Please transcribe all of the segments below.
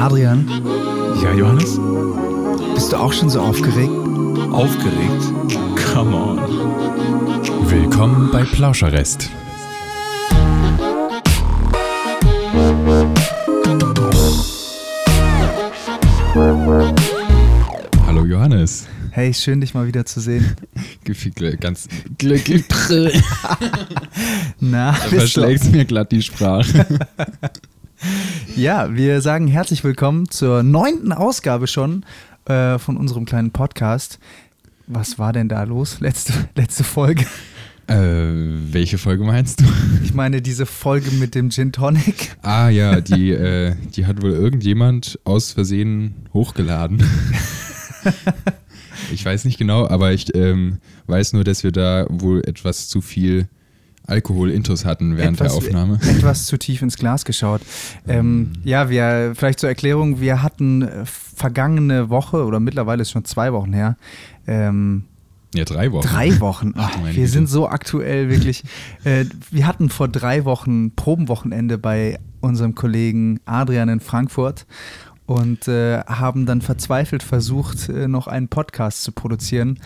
Adrian, Ja, Johannes? bist du auch schon so aufgeregt? Aufgeregt? Come on. Willkommen bei Plauscherrest. Hallo Johannes. Hey, schön dich mal wieder zu sehen. Ganz glücklich. Na, Da du? verschlägt mir glatt die Sprache. Ja, wir sagen herzlich willkommen zur neunten Ausgabe schon äh, von unserem kleinen Podcast. Was war denn da los? Letzte, letzte Folge. äh, welche Folge meinst du? Ich meine, diese Folge mit dem Gin Tonic. Ah ja, die, äh, die hat wohl irgendjemand aus Versehen hochgeladen. ich weiß nicht genau, aber ich ähm, weiß nur, dass wir da wohl etwas zu viel Alkohol-Intus hatten während der Aufnahme. Etwas zu tief ins Glas geschaut. Ähm, ja, wir, vielleicht zur Erklärung, wir hatten äh, vergangene Woche, oder mittlerweile ist schon zwei Wochen her, ähm, Ja, drei Wochen. Drei Wochen. Ach, wir Güte. sind so aktuell, wirklich. Äh, wir hatten vor drei Wochen Probenwochenende bei unserem Kollegen Adrian in Frankfurt und äh, haben dann verzweifelt versucht, äh, noch einen Podcast zu produzieren.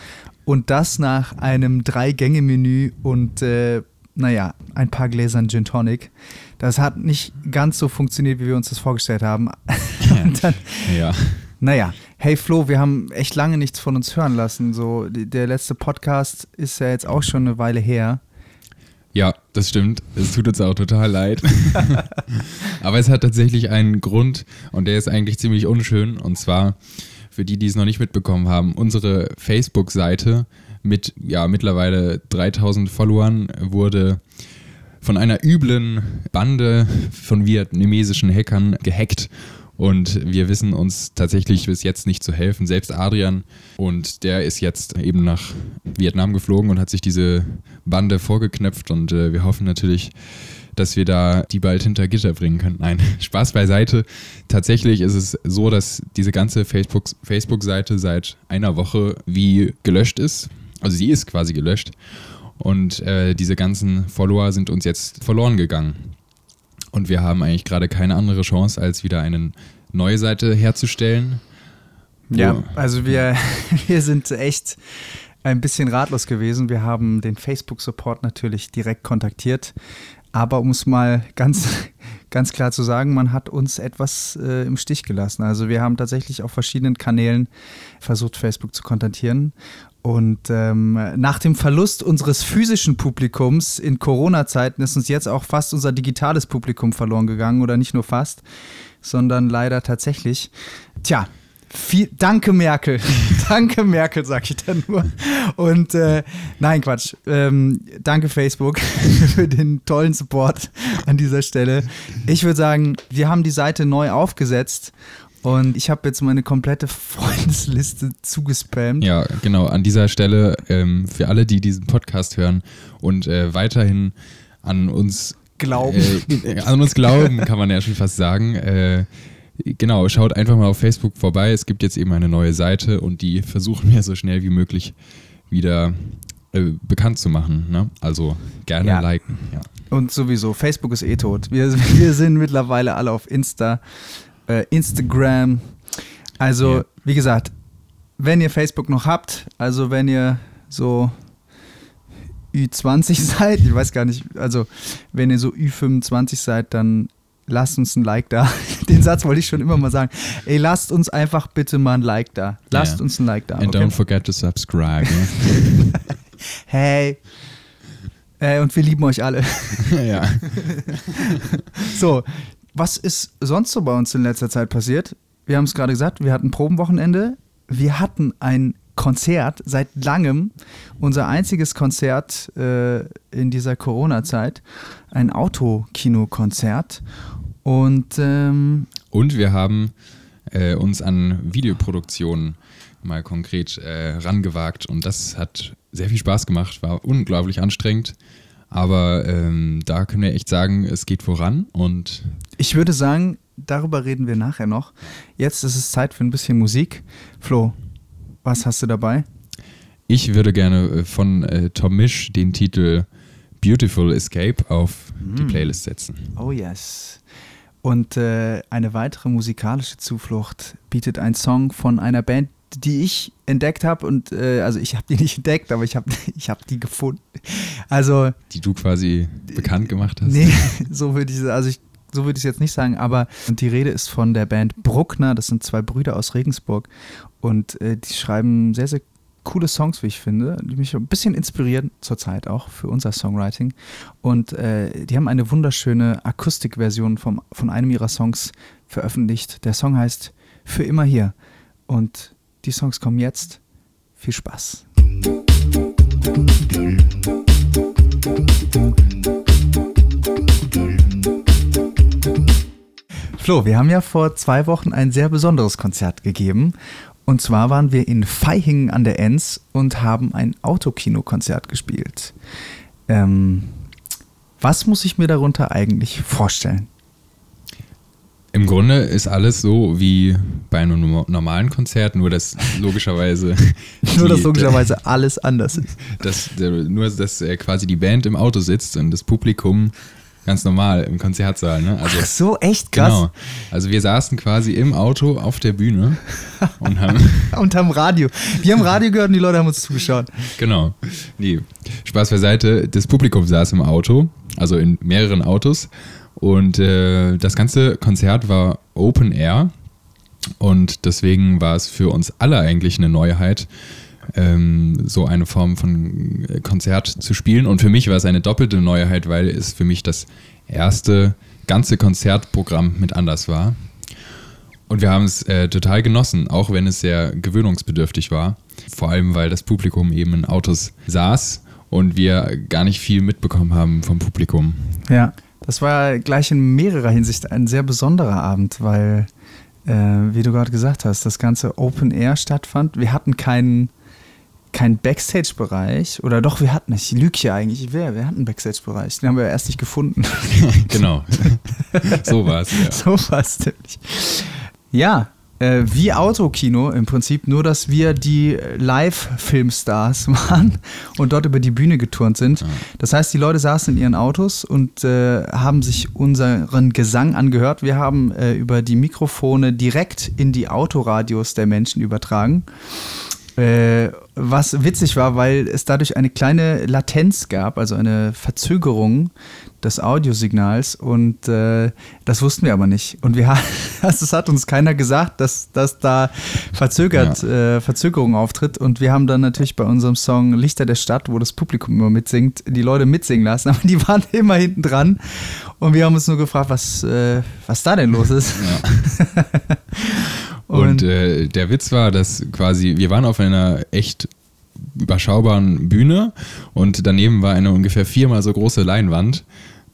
Und das nach einem Drei-Gänge-Menü und, äh, naja, ein paar Gläsern Gin Tonic. Das hat nicht ganz so funktioniert, wie wir uns das vorgestellt haben. dann, Ja. naja, hey Flo, wir haben echt lange nichts von uns hören lassen. So, der letzte Podcast ist ja jetzt auch schon eine Weile her. ja, das stimmt. Es tut uns auch total leid. aber es hat tatsächlich einen Grund und der ist eigentlich ziemlich unschön. Und zwar, für die, die es noch nicht mitbekommen haben, unsere Facebook-Seite mit ja mittlerweile 3000 Followern wurde von einer üblen Bande von vietnamesischen Hackern gehackt. Und wir wissen uns tatsächlich bis jetzt nicht zu helfen. Selbst Adrian. Und der ist jetzt eben nach Vietnam geflogen und hat sich diese Bande vorgeknöpft. Und äh, wir hoffen natürlich, dass wir da die bald hinter Gitter bringen können. Nein, Spaß beiseite. Tatsächlich ist es so, dass diese ganze Facebook- Facebook-Seite seit einer Woche wie gelöscht ist. Also sie ist quasi gelöscht. Und äh, diese ganzen Follower sind uns jetzt verloren gegangen. Und wir haben eigentlich gerade keine andere Chance, als wieder eine neue Seite herzustellen. Ja, also wir, wir sind echt ein bisschen ratlos gewesen. Wir haben den Facebook-Support natürlich direkt kontaktiert. Aber um es mal ganz, ganz klar zu sagen, man hat uns etwas äh, im Stich gelassen. Also wir haben tatsächlich auf verschiedenen Kanälen versucht, Facebook zu kontaktieren. Und ähm, nach dem Verlust unseres physischen Publikums in Corona-Zeiten ist uns jetzt auch fast unser digitales Publikum verloren gegangen. Oder nicht nur fast, sondern leider tatsächlich. Tja, viel, danke Merkel. danke Merkel, sag ich dann nur. Und äh, nein, Quatsch. Ähm, danke Facebook für den tollen Support an dieser Stelle. Ich würde sagen, wir haben die Seite neu aufgesetzt und ich habe jetzt meine komplette Freundesliste zugespammt. Ja, genau. An dieser Stelle ähm, für alle, die diesen Podcast hören und äh, weiterhin an uns Glauben. Äh, an uns glauben, kann man ja schon fast sagen. Äh, genau, schaut einfach mal auf Facebook vorbei. Es gibt jetzt eben eine neue Seite und die versuchen wir so schnell wie möglich wieder äh, bekannt zu machen. Ne? Also gerne Ja. liken. Ja. Und sowieso, Facebook ist eh tot. Wir, wir sind mittlerweile alle auf Insta, äh, Instagram. Also, Ja. wie gesagt, wenn ihr Facebook noch habt, also wenn ihr so Ü20 seid, ich weiß gar nicht, also wenn ihr so Ü25 seid, dann lasst uns ein Like da. Den Satz wollte ich schon immer mal sagen. Ey, lasst uns einfach bitte mal ein Like da. Lasst Ja. uns ein Like da. And okay? don't forget to subscribe. Ne? Hey. Äh, und wir lieben euch alle. ja. So, was ist sonst so bei uns in letzter Zeit passiert? Wir haben es gerade gesagt, wir hatten Probenwochenende. Wir hatten ein Konzert seit langem, unser einziges Konzert äh, in dieser Corona-Zeit, ein Autokinokonzert. Und ähm, Und wir haben äh, uns an Videoproduktionen mal konkret äh, rangewagt und das hat sehr viel Spaß gemacht, war unglaublich anstrengend. Aber ähm, da können wir echt sagen, es geht voran und ich würde sagen, darüber reden wir nachher noch. Jetzt ist es Zeit für ein bisschen Musik. Flo, was hast du dabei? ich würde gerne äh, von äh, Tom Misch den Titel Beautiful Escape auf die Mm. Playlist setzen. Oh yes. Und äh, eine weitere musikalische Zuflucht bietet ein Song von einer Band, die ich entdeckt habe. Und äh, also ich habe die nicht entdeckt, aber ich habe ich hab die gefunden. Also. Die du quasi bekannt gemacht hast. Nee, so würde ich also ich so würde ich es jetzt nicht sagen, aber und die Rede ist von der Band Bruckner, das sind zwei Brüder aus Regensburg und äh, die schreiben sehr, sehr coole Songs, wie ich finde, die mich ein bisschen inspirieren zurzeit auch für unser Songwriting. Und äh, die haben eine wunderschöne Akustikversion vom, von einem ihrer Songs veröffentlicht. Der Song heißt Für immer hier. Und die Songs kommen jetzt. Viel Spaß. Flo, wir haben ja vor zwei Wochen ein sehr besonderes Konzert gegeben und zwar waren wir in Feihingen an der Enz und haben ein Autokino-Konzert gespielt. Ähm, was muss ich mir darunter eigentlich vorstellen? Im Grunde ist alles so wie bei einem normalen Konzert, nur dass logischerweise. nur, dass logischerweise alles anders ist. Dass, nur, dass quasi die Band im Auto sitzt und das Publikum Ganz normal im Konzertsaal, ne? Also, Ach so, echt krass. Genau. Also wir saßen quasi im Auto auf der Bühne und haben. und haben Radio. Wir haben Radio gehört und die Leute haben uns zugeschaut. Genau. Nee, Spaß beiseite. Das Publikum saß im Auto, also in mehreren Autos. Und äh, das ganze Konzert war Open Air. Und deswegen war es für uns alle eigentlich eine Neuheit, ähm, so eine Form von äh, Konzert zu spielen. Und für mich war es eine doppelte Neuheit, weil es für mich das erste ganze Konzertprogramm mit anders war. Und wir haben es äh, total genossen, auch wenn es sehr gewöhnungsbedürftig war. Vor allem, weil das Publikum eben in Autos saß und wir gar nicht viel mitbekommen haben vom Publikum. Ja, das war gleich in mehrerer Hinsicht ein sehr besonderer Abend, weil, äh, wie du gerade gesagt hast, das ganze Open Air stattfand. Wir hatten keinen kein Backstage-Bereich. Oder doch, wir hatten, ich lüge hier eigentlich, wer? Wir hatten einen Backstage-Bereich. Den haben wir erst nicht gefunden. genau. so war es, ja. So war es nämlich. Ja, äh, wie Autokino im Prinzip, nur dass wir die Live-Filmstars waren und dort über die Bühne geturnt sind. Das heißt, die Leute saßen in ihren Autos und äh, haben sich unseren Gesang angehört. Wir haben äh, über die Mikrofone direkt in die Autoradios der Menschen übertragen. Äh, was witzig war, weil es dadurch eine kleine Latenz gab, also eine Verzögerung des Audiosignals und äh, das wussten wir aber nicht. Und wir also es hat uns keiner gesagt, dass, dass da verzögert, ja. äh, Verzögerung auftritt. Und wir haben dann natürlich bei unserem Song Lichter der Stadt, wo das Publikum immer mitsingt, die Leute mitsingen lassen, aber die waren immer hinten dran. Und wir haben uns nur gefragt, was, äh, was da denn los ist. Ja. Und, und äh, der Witz war, dass quasi, wir waren auf einer echt überschaubaren Bühne und daneben war eine ungefähr viermal so große Leinwand.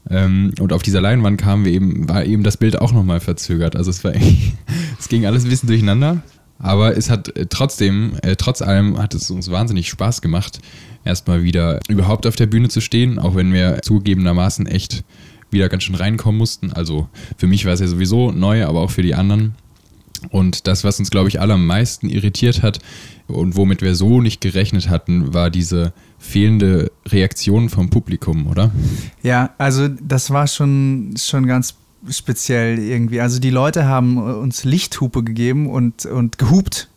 Ähm, und auf dieser Leinwand kamen wir eben, war eben das Bild auch nochmal verzögert. Also es war es ging alles ein bisschen durcheinander. Aber es hat äh, trotzdem, äh, trotz allem hat es uns wahnsinnig Spaß gemacht, erstmal wieder überhaupt auf der Bühne zu stehen, auch wenn wir zugegebenermaßen echt wieder ganz schön reinkommen mussten. Also für mich war es ja sowieso neu, aber auch für die anderen. Und das, was uns, glaube ich, alle am meisten irritiert hat und womit wir so nicht gerechnet hatten, war diese fehlende Reaktion vom Publikum, oder? Ja, also das war schon, schon ganz speziell irgendwie. Also die Leute haben uns Lichthupe gegeben und, und gehupt.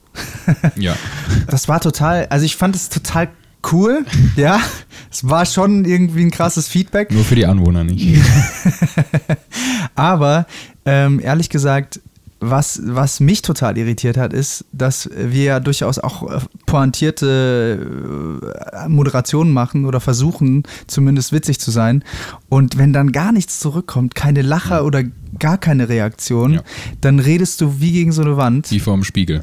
Ja. Das war total, also ich fand es total cool, ja. Es war schon irgendwie ein krasses Feedback. Nur für die Anwohner nicht. Aber ähm, ehrlich gesagt, was, was mich total irritiert hat, ist, dass wir ja durchaus auch äh, pointierte äh, Moderationen machen oder versuchen, zumindest witzig zu sein. Und wenn dann gar nichts zurückkommt, keine Lacher oder gar keine Reaktion, ja. dann redest du wie gegen so eine Wand. Wie vorm Spiegel.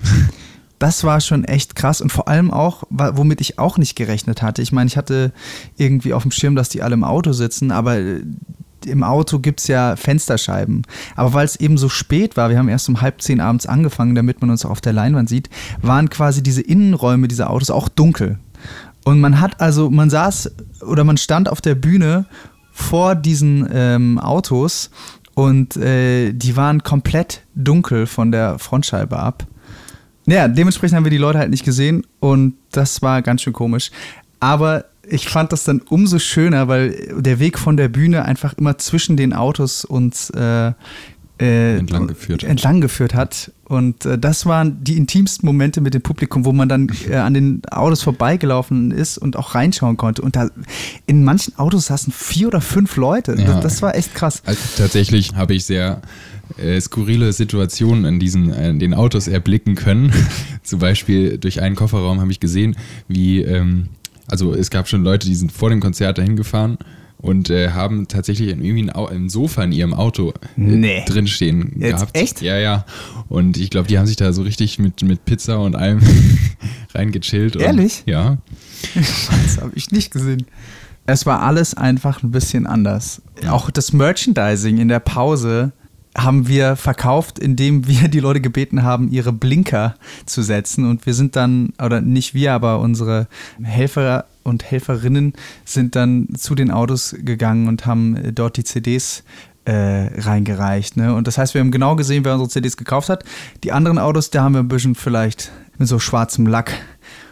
Das war schon echt krass und vor allem auch, womit ich auch nicht gerechnet hatte. Ich meine, ich hatte irgendwie auf dem Schirm, dass die alle im Auto sitzen, aber im Auto gibt es ja Fensterscheiben. Aber weil es eben so spät war, wir haben erst um halb zehn abends angefangen, damit man uns auch auf der Leinwand sieht, waren quasi diese Innenräume dieser Autos auch dunkel. Und man hat also, man saß oder man stand auf der Bühne vor diesen ähm, Autos und äh, die waren komplett dunkel von der Frontscheibe ab. Ja, dementsprechend haben wir die Leute halt nicht gesehen und das war ganz schön komisch. Aber ich fand das dann umso schöner, weil der Weg von der Bühne einfach immer zwischen den Autos uns äh, äh, entlang geführt, entlang geführt hat. Und äh, das waren die intimsten Momente mit dem Publikum, wo man dann äh, an den Autos vorbeigelaufen ist und auch reinschauen konnte. Und da in manchen Autos saßen vier oder fünf Leute. Ja. Das, das war echt krass. Also tatsächlich habe ich sehr äh, skurrile Situationen in diesen in den Autos erblicken können. Zum Beispiel durch einen Kofferraum habe ich gesehen, wie ähm, also es gab schon Leute, die sind vor dem Konzert dahin gefahren und äh, haben tatsächlich irgendwie ein, Sofa in ihrem Auto äh, Nee. drinstehen Jetzt gehabt. echt? Ja, ja. Und ich glaube, die haben sich da so richtig mit, mit Pizza und allem reingechillt. Und, Ehrlich? Ja. Das habe ich nicht gesehen. Es war alles einfach ein bisschen anders. Auch das Merchandising in der Pause haben wir verkauft, indem wir die Leute gebeten haben, ihre Blinker zu setzen. Und wir sind dann, oder nicht wir, aber unsere Helfer und Helferinnen sind dann zu den Autos gegangen und haben dort die CDs äh, reingereicht. Ne? Und das heißt, wir haben genau gesehen, wer unsere CDs gekauft hat. Die anderen Autos, da haben wir ein bisschen vielleicht mit so schwarzem Lack,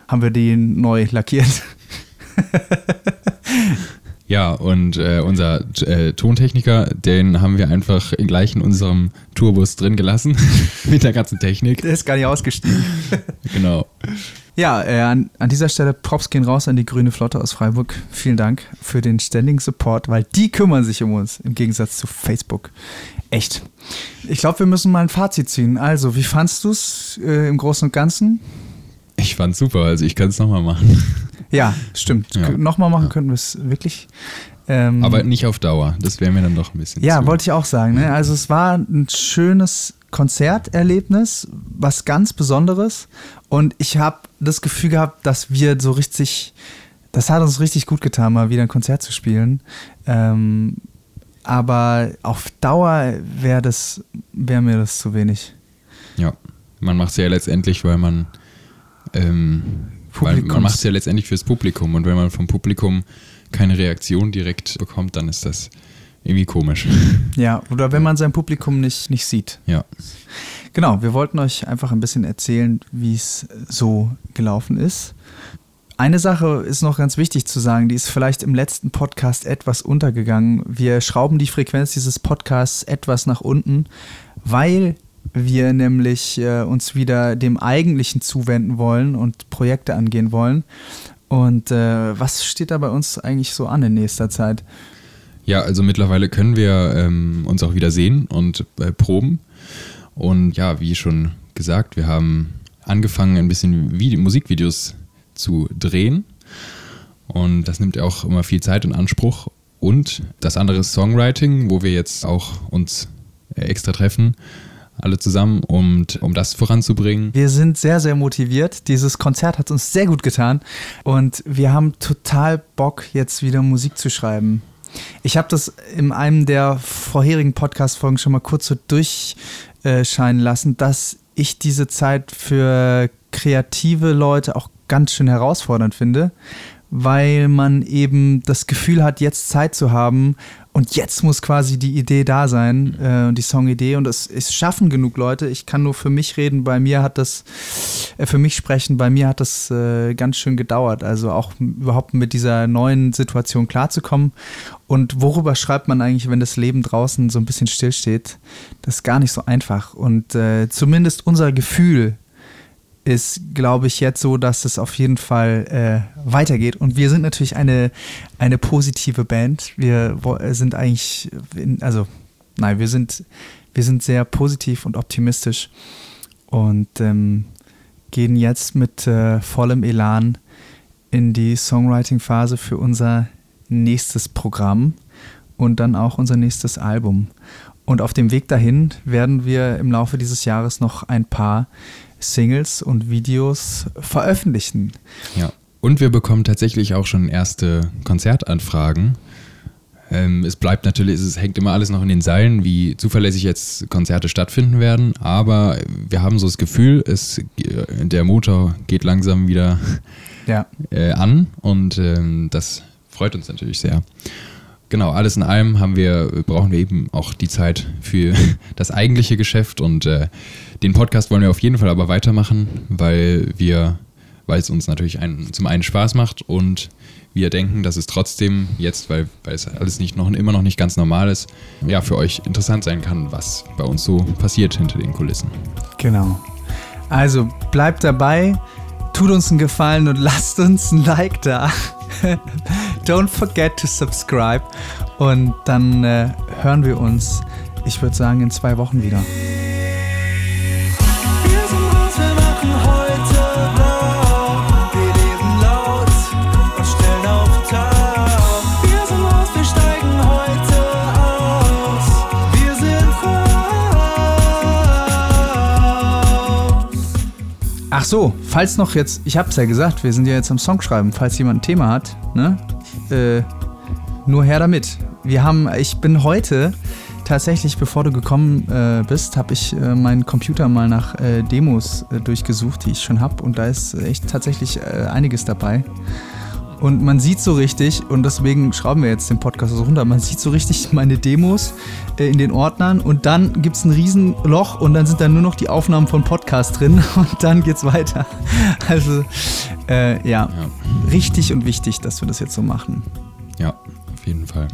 haben wir die neu lackiert. Ja, und äh, unser äh, Tontechniker, den haben wir einfach gleich in unserem Tourbus drin gelassen mit der ganzen Technik. Der ist gar nicht ausgestiegen. Genau. Ja, äh, an, an dieser Stelle Props gehen raus an die Grüne Flotte aus Freiburg. Vielen Dank für den ständigen Support, weil die kümmern sich um uns im Gegensatz zu Facebook. Echt. Ich glaube, wir müssen mal ein Fazit ziehen. Also, wie fandst du es äh, im Großen und Ganzen? Ich fand's super, also ich kann es nochmal machen. Ja, stimmt. Ja. Nochmal machen könnten wir es wirklich. Ähm, Aber nicht auf Dauer. Das wäre mir dann doch ein bisschen Ja, zu. wollte ich auch sagen. Ne? Also es war ein schönes Konzerterlebnis, was ganz Besonderes. Und ich habe das Gefühl gehabt, dass wir so richtig, das hat uns richtig gut getan, mal wieder ein Konzert zu spielen. Ähm, aber auf Dauer wäre das, wäre mir das zu wenig. Ja, man macht es ja letztendlich, weil man ähm, weil man macht es ja letztendlich fürs Publikum und wenn man vom Publikum keine Reaktion direkt bekommt, dann ist das irgendwie komisch. Ja, oder wenn man sein Publikum nicht, nicht sieht. Ja, Genau, wir wollten euch einfach ein bisschen erzählen, wie es so gelaufen ist. Eine Sache ist noch ganz wichtig zu sagen, die ist vielleicht im letzten Podcast etwas untergegangen. Wir schrauben die Frequenz dieses Podcasts etwas nach unten, weil wir nämlich äh, uns wieder dem Eigentlichen zuwenden wollen und Projekte angehen wollen. Und äh, was steht da bei uns eigentlich so an in nächster Zeit? ja also mittlerweile können wir ähm, uns auch wieder sehen und äh, proben. Und ja, wie schon gesagt, wir haben angefangen, ein bisschen Vide Musikvideos zu drehen. Und das nimmt ja auch immer viel Zeit in Anspruch. Und das andere ist Songwriting, wo wir jetzt auch uns äh, extra treffen, alle zusammen, und, um das voranzubringen. Wir sind sehr, sehr motiviert. Dieses Konzert hat uns sehr gut getan und wir haben total Bock, jetzt wieder Musik zu schreiben. Ich habe das in einem der vorherigen Podcast-Folgen schon mal kurz so durchscheinen lassen, dass ich diese Zeit für kreative Leute auch ganz schön herausfordernd finde, weil man eben das Gefühl hat, jetzt Zeit zu haben und jetzt muss quasi die Idee da sein, äh, die Songidee. Und es, es schaffen genug Leute. Ich kann nur für mich reden, bei mir hat das, äh, für mich sprechen, bei mir hat das äh, ganz schön gedauert, also auch überhaupt mit dieser neuen Situation klarzukommen. Und worüber schreibt man eigentlich, wenn das Leben draußen so ein bisschen stillsteht? Das ist gar nicht so einfach. Und äh, zumindest unser Gefühl ist, glaube ich, jetzt so, dass es auf jeden Fall äh, weitergeht. Und wir sind natürlich eine, eine positive Band. Wir sind eigentlich, in, also, nein, wir sind, wir sind sehr positiv und optimistisch und ähm, gehen jetzt mit äh, vollem Elan in die Songwriting-Phase für unser nächstes Programm und dann auch unser nächstes Album. Und auf dem Weg dahin werden wir im Laufe dieses Jahres noch ein paar Singles und Videos veröffentlichen. Ja. Und wir bekommen tatsächlich auch schon erste Konzertanfragen. Ähm, es bleibt natürlich, es hängt immer alles noch in den Seilen, wie zuverlässig jetzt Konzerte stattfinden werden. Aber wir haben so das Gefühl, es, der Motor geht langsam wieder Ja. äh, an und ähm, das freut uns natürlich sehr. Genau, alles in allem haben wir, brauchen wir eben auch die Zeit für das eigentliche Geschäft und äh, den Podcast wollen wir auf jeden Fall aber weitermachen, weil wir weil es uns natürlich ein, zum einen Spaß macht und wir denken, dass es trotzdem jetzt, weil, weil es alles nicht noch, immer noch nicht ganz normal ist, ja, für euch interessant sein kann, was bei uns so passiert hinter den Kulissen. Genau. Also bleibt dabei, tut uns einen Gefallen und lasst uns ein Like da. Don't forget to subscribe. Und dann äh, hören wir uns, ich würde sagen, in zwei Wochen wieder. Wir sind raus, wir machen heute blau. Wir leben laut und stellen auf Tau. Wir sind raus, wir steigen heute aus. Wir sind raus. Ach so, falls noch jetzt, ich hab's ja gesagt, wir sind ja jetzt am Songschreiben, falls jemand ein Thema hat, ne? Äh, nur her damit. Wir haben, ich bin heute tatsächlich, bevor du gekommen äh, bist, habe ich äh, meinen Computer mal nach äh, Demos äh, durchgesucht, die ich schon habe. Und da ist echt tatsächlich äh, einiges dabei. Und man sieht so richtig, und deswegen schrauben wir jetzt den Podcast so runter, man sieht so richtig meine Demos äh, in den Ordnern und dann gibt es ein Riesenloch und dann sind da nur noch die Aufnahmen von Podcast drin und dann geht's weiter. Also äh, ja, Ja. richtig und wichtig, dass wir das jetzt so machen. Ja, auf jeden Fall.